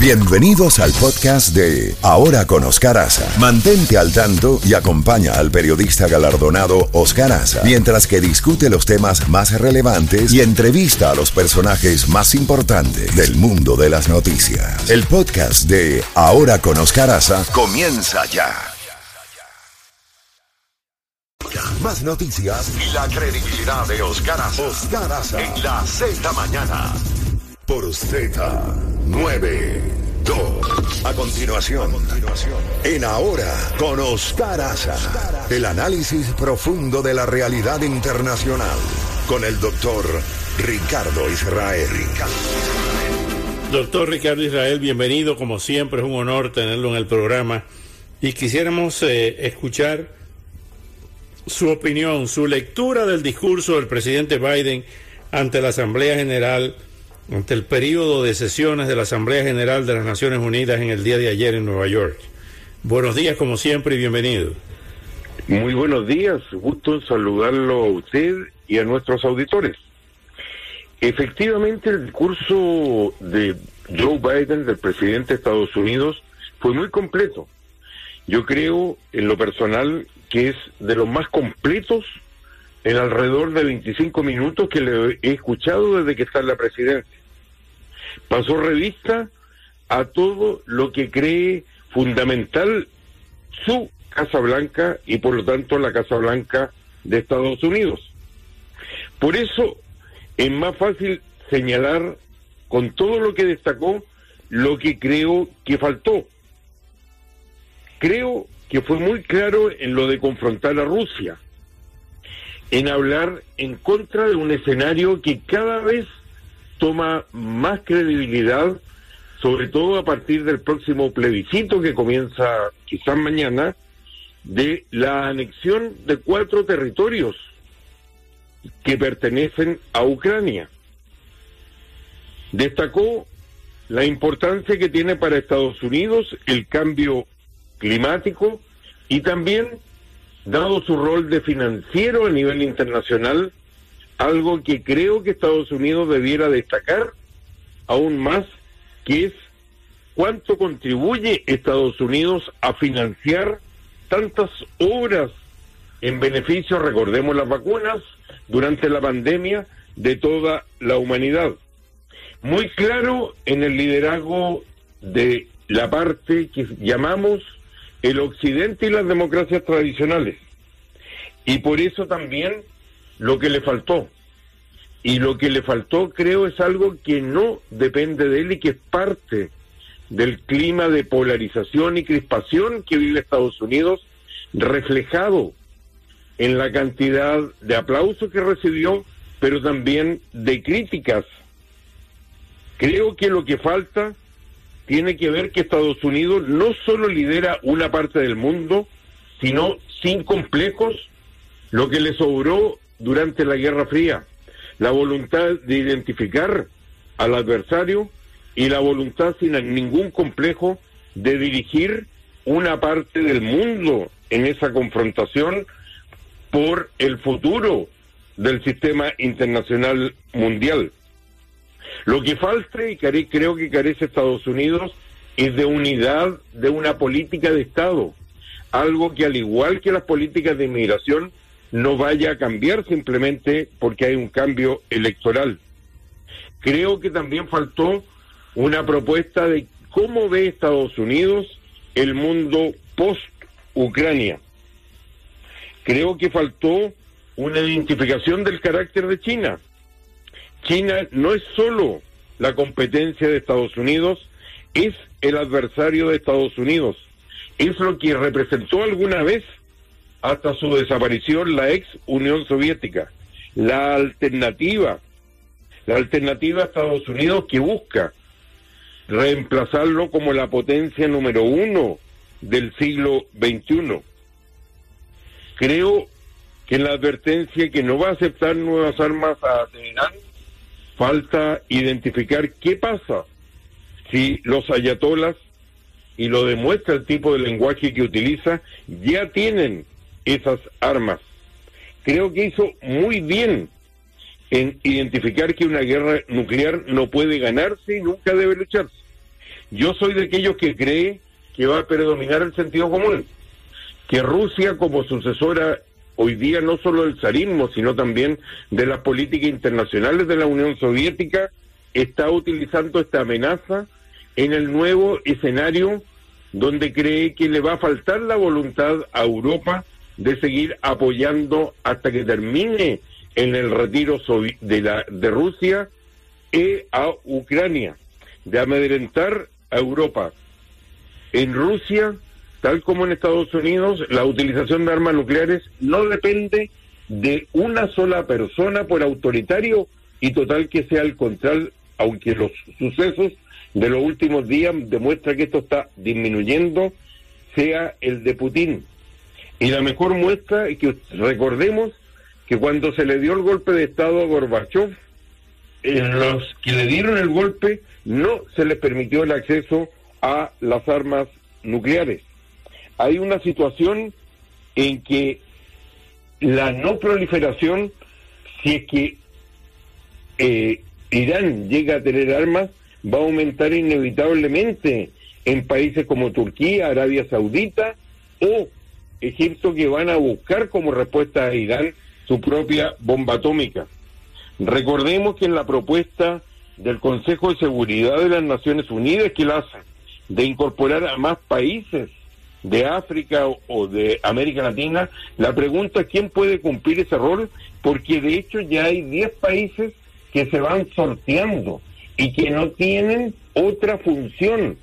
Bienvenidos al podcast de Ahora con Oscar Aza. Mantente al tanto y acompaña al periodista galardonado Oscar Aza mientras que discute los temas más relevantes y entrevista a los personajes más importantes del mundo de las noticias. El podcast de Ahora con Oscar Aza comienza ya. Más noticias y la credibilidad de Oscar Aza. Oscar en la Z mañana por Z92. A continuación, en Ahora con Oscar Aza, el análisis profundo de la realidad internacional con el doctor Ricardo Israel. Doctor Ricardo Israel, bienvenido. Como siempre, es un honor tenerlo en el programa. Y quisiéramos eh, escuchar su opinión, su lectura del discurso del presidente Biden ante la Asamblea General ante el periodo de sesiones de la Asamblea General de las Naciones Unidas en el día de ayer en Nueva York. Buenos días como siempre y bienvenido. Muy buenos días, gusto saludarlo a usted y a nuestros auditores. Efectivamente, el discurso de Joe Biden, del presidente de Estados Unidos, fue muy completo. Yo creo, en lo personal, que es de los más completos en alrededor de 25 minutos que le he escuchado desde que está en la presidencia pasó revista a todo lo que cree fundamental su Casa Blanca y por lo tanto la Casa Blanca de Estados Unidos. Por eso es más fácil señalar con todo lo que destacó lo que creo que faltó. Creo que fue muy claro en lo de confrontar a Rusia, en hablar en contra de un escenario que cada vez toma más credibilidad, sobre todo a partir del próximo plebiscito que comienza quizás mañana, de la anexión de cuatro territorios que pertenecen a Ucrania. Destacó la importancia que tiene para Estados Unidos el cambio climático y también, dado su rol de financiero a nivel internacional, algo que creo que Estados Unidos debiera destacar aún más, que es cuánto contribuye Estados Unidos a financiar tantas obras en beneficio, recordemos las vacunas, durante la pandemia de toda la humanidad. Muy claro en el liderazgo de la parte que llamamos el Occidente y las democracias tradicionales. Y por eso también lo que le faltó. Y lo que le faltó creo es algo que no depende de él y que es parte del clima de polarización y crispación que vive Estados Unidos, reflejado en la cantidad de aplausos que recibió, pero también de críticas. Creo que lo que falta tiene que ver que Estados Unidos no solo lidera una parte del mundo, sino sin complejos, lo que le sobró durante la Guerra Fría, la voluntad de identificar al adversario y la voluntad sin ningún complejo de dirigir una parte del mundo en esa confrontación por el futuro del sistema internacional mundial. Lo que falta y creo que carece Estados Unidos es de unidad de una política de Estado, algo que al igual que las políticas de inmigración no vaya a cambiar simplemente porque hay un cambio electoral. Creo que también faltó una propuesta de cómo ve Estados Unidos el mundo post-Ucrania. Creo que faltó una identificación del carácter de China. China no es solo la competencia de Estados Unidos, es el adversario de Estados Unidos. Es lo que representó alguna vez hasta su desaparición la ex Unión Soviética. La alternativa, la alternativa a Estados Unidos que busca reemplazarlo como la potencia número uno del siglo XXI. Creo que en la advertencia que no va a aceptar nuevas armas a Teherán, falta identificar qué pasa si los ayatolas, y lo demuestra el tipo de lenguaje que utiliza, ya tienen esas armas. Creo que hizo muy bien en identificar que una guerra nuclear no puede ganarse y nunca debe lucharse. Yo soy de aquellos que cree que va a predominar el sentido común, que Rusia como sucesora hoy día no solo del zarismo, sino también de las políticas internacionales de la Unión Soviética, está utilizando esta amenaza en el nuevo escenario donde cree que le va a faltar la voluntad a Europa de seguir apoyando hasta que termine en el retiro de, la, de Rusia y a Ucrania, de amedrentar a Europa. En Rusia, tal como en Estados Unidos, la utilización de armas nucleares no depende de una sola persona, por autoritario y total que sea el control, aunque los sucesos de los últimos días demuestran que esto está disminuyendo, sea el de Putin. Y la mejor muestra es que recordemos que cuando se le dio el golpe de Estado a Gorbachev, los que le dieron el golpe no se les permitió el acceso a las armas nucleares. Hay una situación en que la no proliferación, si es que eh, Irán llega a tener armas, va a aumentar inevitablemente en países como Turquía, Arabia Saudita o Egipto que van a buscar como respuesta a Irán su propia bomba atómica. Recordemos que en la propuesta del Consejo de Seguridad de las Naciones Unidas que la hace de incorporar a más países de África o de América Latina, la pregunta es quién puede cumplir ese rol, porque de hecho ya hay 10 países que se van sorteando y que no tienen otra función,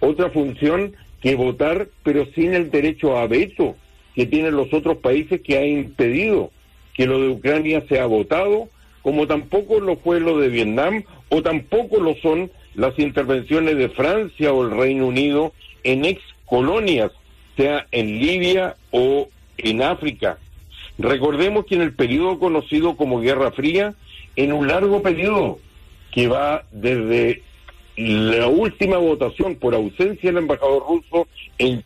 otra función que votar, pero sin el derecho a veto que tienen los otros países que ha impedido que lo de Ucrania sea votado, como tampoco lo fue lo de Vietnam o tampoco lo son las intervenciones de Francia o el Reino Unido en ex colonias, sea en Libia o en África. Recordemos que en el periodo conocido como Guerra Fría, en un largo periodo que va desde la última votación por ausencia del embajador ruso en,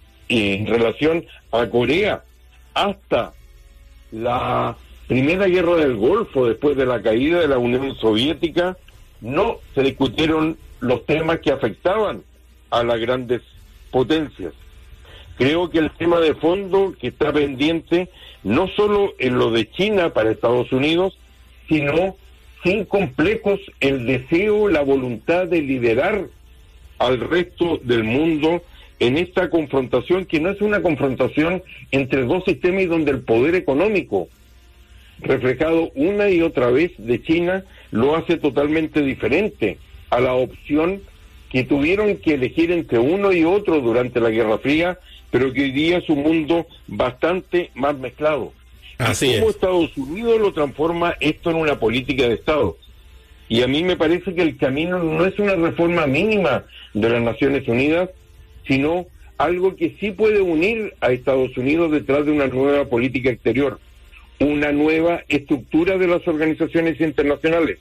relación a Corea hasta la primera guerra del Golfo, después de la caída de la Unión Soviética, no se discutieron los temas que afectaban a las grandes potencias. Creo que el tema de fondo que está pendiente, no solo en lo de China para Estados Unidos, sino sin complejos el deseo, la voluntad de liderar al resto del mundo en esta confrontación, que no es una confrontación entre dos sistemas y donde el poder económico, reflejado una y otra vez de China, lo hace totalmente diferente a la opción que tuvieron que elegir entre uno y otro durante la Guerra Fría, pero que hoy día es un mundo bastante más mezclado. Así ¿Cómo Estados Unidos lo transforma esto en una política de Estado? Y a mí me parece que el camino no es una reforma mínima de las Naciones Unidas, sino algo que sí puede unir a Estados Unidos detrás de una nueva política exterior, una nueva estructura de las organizaciones internacionales.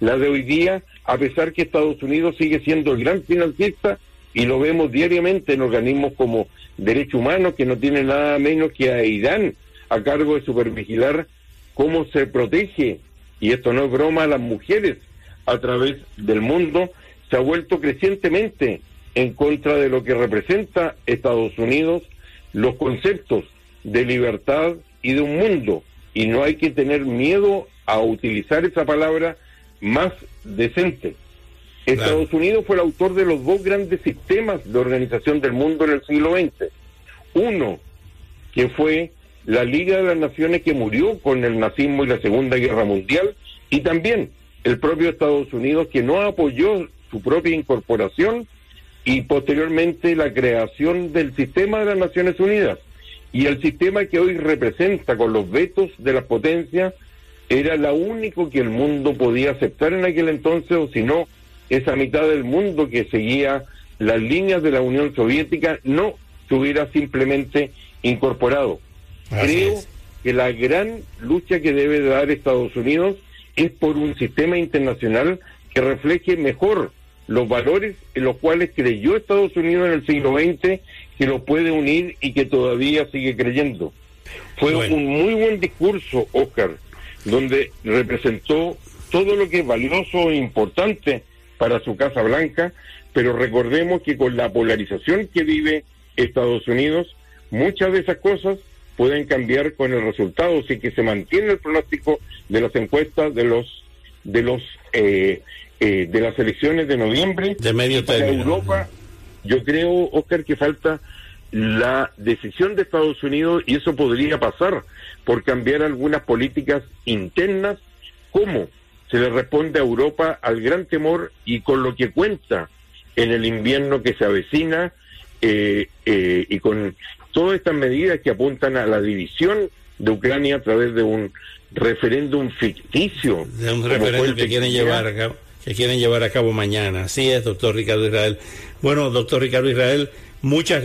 La de hoy día, a pesar que Estados Unidos sigue siendo el gran financista, y lo vemos diariamente en organismos como Derechos Humanos, que no tiene nada menos que a Irán a cargo de supervigilar cómo se protege, y esto no es broma, a las mujeres a través del mundo, se ha vuelto crecientemente en contra de lo que representa Estados Unidos, los conceptos de libertad y de un mundo. Y no hay que tener miedo a utilizar esa palabra más decente. Estados Unidos fue el autor de los dos grandes sistemas de organización del mundo en el siglo XX. Uno, que fue la Liga de las Naciones que murió con el nazismo y la Segunda Guerra Mundial, y también el propio Estados Unidos que no apoyó su propia incorporación y posteriormente la creación del sistema de las Naciones Unidas. Y el sistema que hoy representa con los vetos de las potencias era la único que el mundo podía aceptar en aquel entonces, o si no, esa mitad del mundo que seguía las líneas de la Unión Soviética no se hubiera simplemente incorporado. Creo que la gran lucha que debe dar Estados Unidos es por un sistema internacional que refleje mejor los valores en los cuales creyó Estados Unidos en el siglo XX, que lo puede unir y que todavía sigue creyendo. Fue un muy buen discurso, Oscar, donde representó todo lo que es valioso e importante para su Casa Blanca, pero recordemos que con la polarización que vive Estados Unidos, muchas de esas cosas pueden cambiar con el resultado, si que se mantiene el pronóstico de las encuestas de los de los eh, eh, de las elecciones de noviembre de medio para Europa. Yo creo, Oscar, que falta la decisión de Estados Unidos y eso podría pasar por cambiar algunas políticas internas, como se le responde a Europa al gran temor y con lo que cuenta en el invierno que se avecina eh, eh, y con todas estas medidas que apuntan a la división de Ucrania a través de un referéndum ficticio. De un referéndum que quieren llevar a cabo que quieren llevar a cabo mañana. Así es, doctor Ricardo Israel. Bueno, doctor Ricardo Israel, muchas gracias.